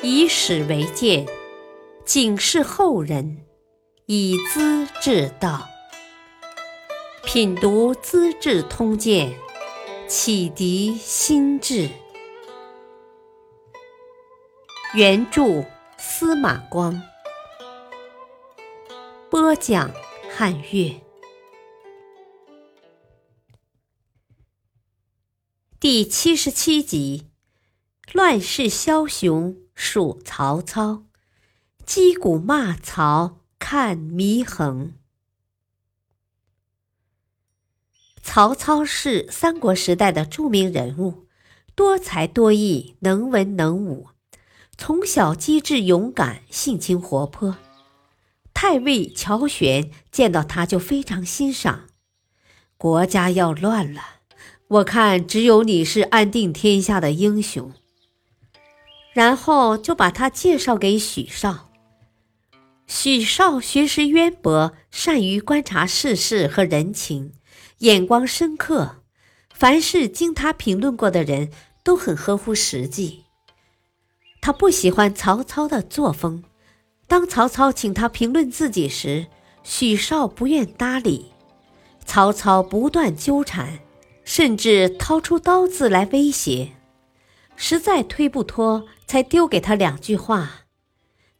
以史为鉴，警示后人，以资治道。品读《资治通鉴》，启迪心智。原著司马光，播讲汉乐。第七十七集：乱世枭雄属曹操，击鼓骂曹看祢衡。曹操是三国时代的著名人物，多才多艺，能文能武。从小机智勇敢，性情活泼。太尉乔玄见到他就非常欣赏。国家要乱了，我看只有你是安定天下的英雄。然后就把他介绍给许绍。许绍学识渊博，善于观察世事和人情。眼光深刻，凡是经他评论过的人都很合乎实际。他不喜欢曹操的作风。当曹操请他评论自己时，许绍不愿搭理。曹操不断纠缠，甚至掏出刀子来威胁。实在推不脱，才丢给他两句话：“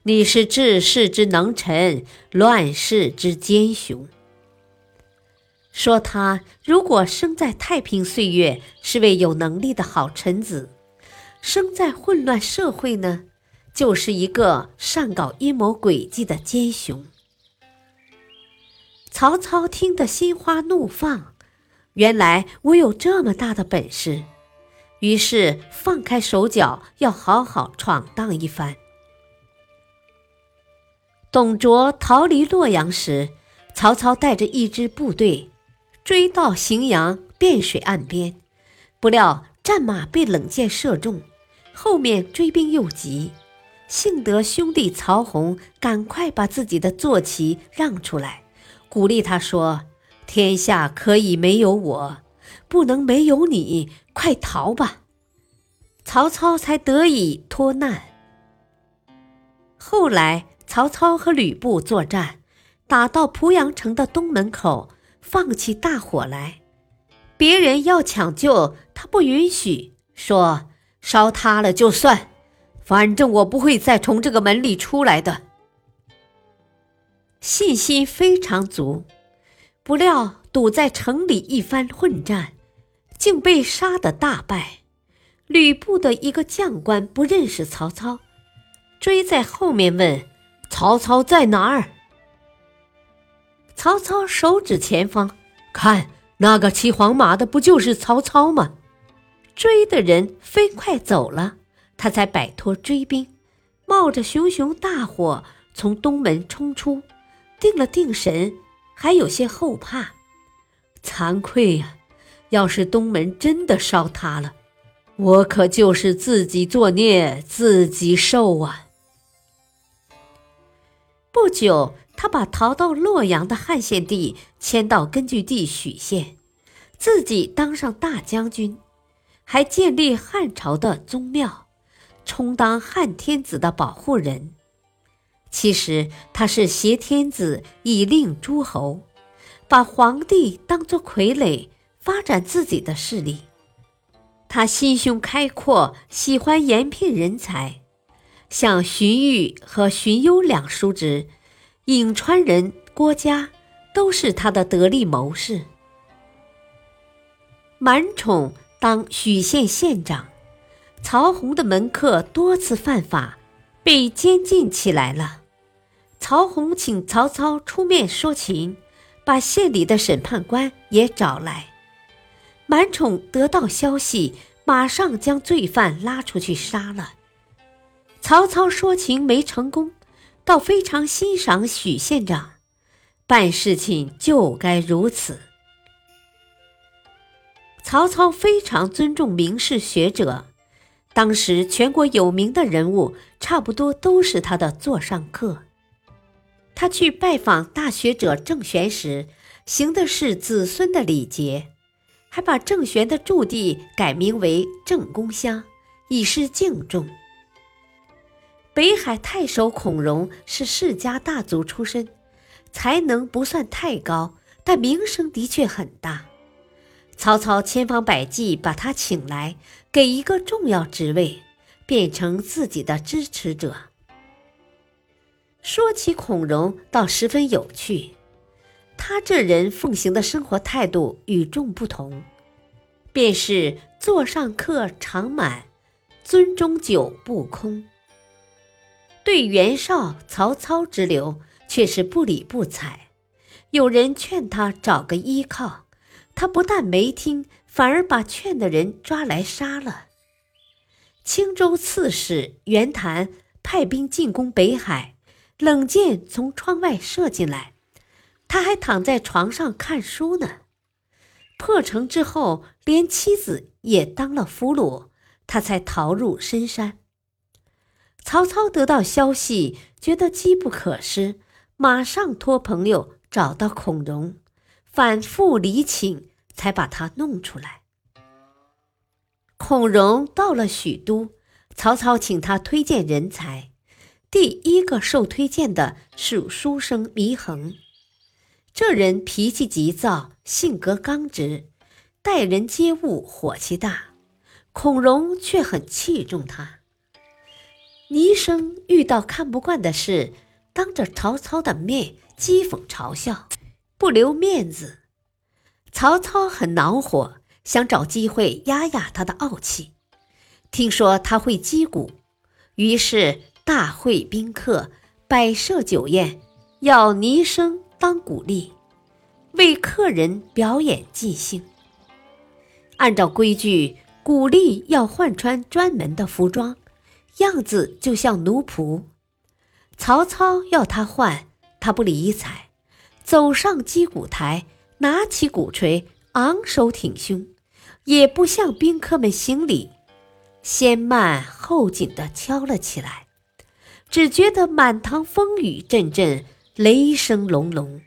你是治世之能臣，乱世之奸雄。”说他如果生在太平岁月，是位有能力的好臣子；生在混乱社会呢，就是一个善搞阴谋诡计的奸雄。曹操听得心花怒放，原来我有这么大的本事，于是放开手脚，要好好闯荡一番。董卓逃离洛阳时，曹操带着一支部队。追到荥阳汴水岸边，不料战马被冷箭射中，后面追兵又急，幸得兄弟曹洪赶快把自己的坐骑让出来，鼓励他说：“天下可以没有我，不能没有你，快逃吧！”曹操才得以脱难。后来曹操和吕布作战，打到濮阳城的东门口。放起大火来，别人要抢救，他不允许，说烧塌了就算，反正我不会再从这个门里出来的。信心非常足，不料堵在城里一番混战，竟被杀得大败。吕布的一个将官不认识曹操，追在后面问：“曹操在哪儿？”曹操手指前方，看那个骑黄马的，不就是曹操吗？追的人飞快走了，他才摆脱追兵，冒着熊熊大火从东门冲出，定了定神，还有些后怕。惭愧呀！要是东门真的烧塌了，我可就是自己作孽，自己受啊！不久。他把逃到洛阳的汉献帝迁到根据地许县，自己当上大将军，还建立汉朝的宗庙，充当汉天子的保护人。其实他是挟天子以令诸侯，把皇帝当作傀儡，发展自己的势力。他心胸开阔，喜欢延聘人才，像荀彧和荀攸两叔侄。颍川人郭嘉都是他的得力谋士。满宠当许县县长，曹洪的门客多次犯法，被监禁起来了。曹洪请曹操出面说情，把县里的审判官也找来。满宠得到消息，马上将罪犯拉出去杀了。曹操说情没成功。倒非常欣赏许县长，办事情就该如此。曹操非常尊重名士学者，当时全国有名的人物差不多都是他的座上客。他去拜访大学者郑玄时，行的是子孙的礼节，还把郑玄的驻地改名为郑公乡，以示敬重。北海太守孔融是世家大族出身，才能不算太高，但名声的确很大。曹操千方百计把他请来，给一个重要职位，变成自己的支持者。说起孔融，倒十分有趣。他这人奉行的生活态度与众不同，便是座上客常满，樽中酒不空。对袁绍、曹操之流却是不理不睬。有人劝他找个依靠，他不但没听，反而把劝的人抓来杀了。青州刺史袁谭派兵进攻北海，冷箭从窗外射进来。他还躺在床上看书呢。破城之后，连妻子也当了俘虏，他才逃入深山。曹操得到消息，觉得机不可失，马上托朋友找到孔融，反复礼请，才把他弄出来。孔融到了许都，曹操请他推荐人才，第一个受推荐的是书生祢衡。这人脾气急躁，性格刚直，待人接物火气大，孔融却很器重他。倪生遇到看不惯的事，当着曹操的面讥讽嘲笑，不留面子。曹操很恼火，想找机会压压他的傲气。听说他会击鼓，于是大会宾客，摆设酒宴，要倪生。当鼓励，为客人表演即兴。按照规矩，鼓励要换穿专门的服装，样子就像奴仆。曹操要他换，他不理睬，走上击鼓台，拿起鼓槌，昂首挺胸，也不向宾客们行礼，先慢后紧地敲了起来。只觉得满堂风雨阵阵。雷声隆隆，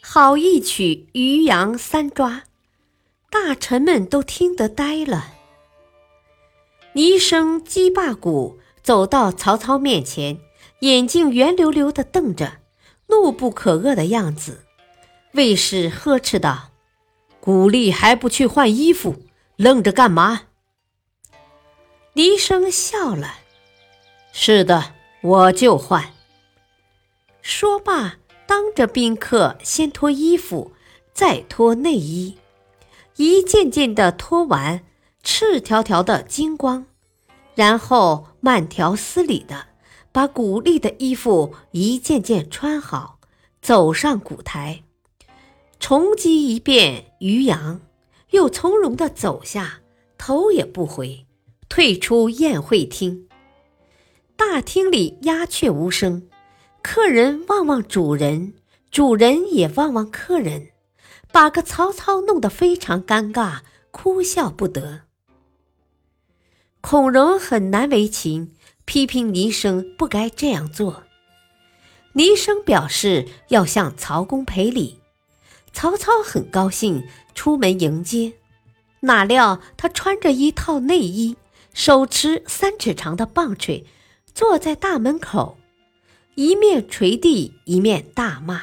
好一曲渔阳三抓，大臣们都听得呆了。泥声击罢鼓，走到曹操面前，眼睛圆溜溜的瞪着，怒不可遏的样子。卫士呵斥道：“鼓励还不去换衣服，愣着干嘛？”倪生笑了：“是的，我就换。”说罢，当着宾客先脱衣服，再脱内衣，一件件的脱完，赤条条的金光，然后慢条斯理的把鼓励的衣服一件件穿好，走上舞台，重击一遍渔阳，又从容的走下，头也不回，退出宴会厅。大厅里鸦雀无声。客人望望主人，主人也望望客人，把个曹操弄得非常尴尬，哭笑不得。孔融很难为情，批评倪生不该这样做。倪生表示要向曹公赔礼，曹操很高兴，出门迎接。哪料他穿着一套内衣，手持三尺长的棒槌，坐在大门口。一面捶地，一面大骂，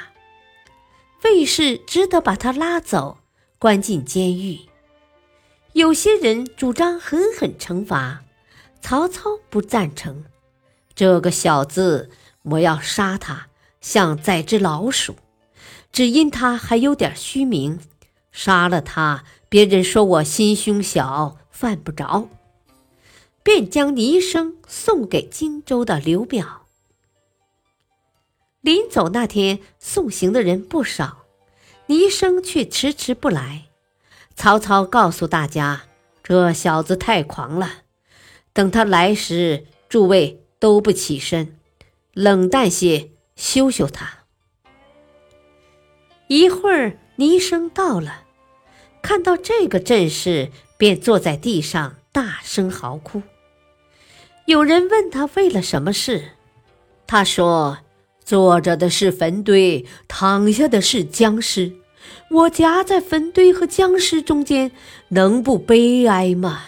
卫士只得把他拉走，关进监狱。有些人主张狠狠惩罚，曹操不赞成。这个小子，我要杀他，像宰只老鼠。只因他还有点虚名，杀了他，别人说我心胸小，犯不着。便将倪生送给荆州的刘表。临走那天，送行的人不少，倪生却迟迟不来。曹操告诉大家：“这小子太狂了，等他来时，诸位都不起身，冷淡些，羞羞他。”一会儿，倪生到了，看到这个阵势，便坐在地上大声嚎哭。有人问他为了什么事，他说。坐着的是坟堆，躺下的是僵尸，我夹在坟堆和僵尸中间，能不悲哀吗？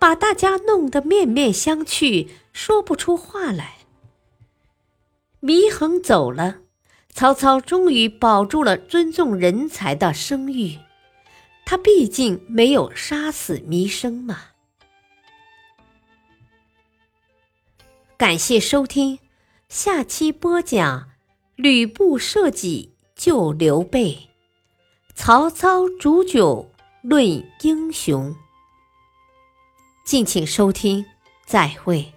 把大家弄得面面相觑，说不出话来。祢衡走了，曹操终于保住了尊重人才的声誉。他毕竟没有杀死弥生嘛。感谢收听，下期播讲吕布设计救刘备，曹操煮酒论英雄。敬请收听，再会。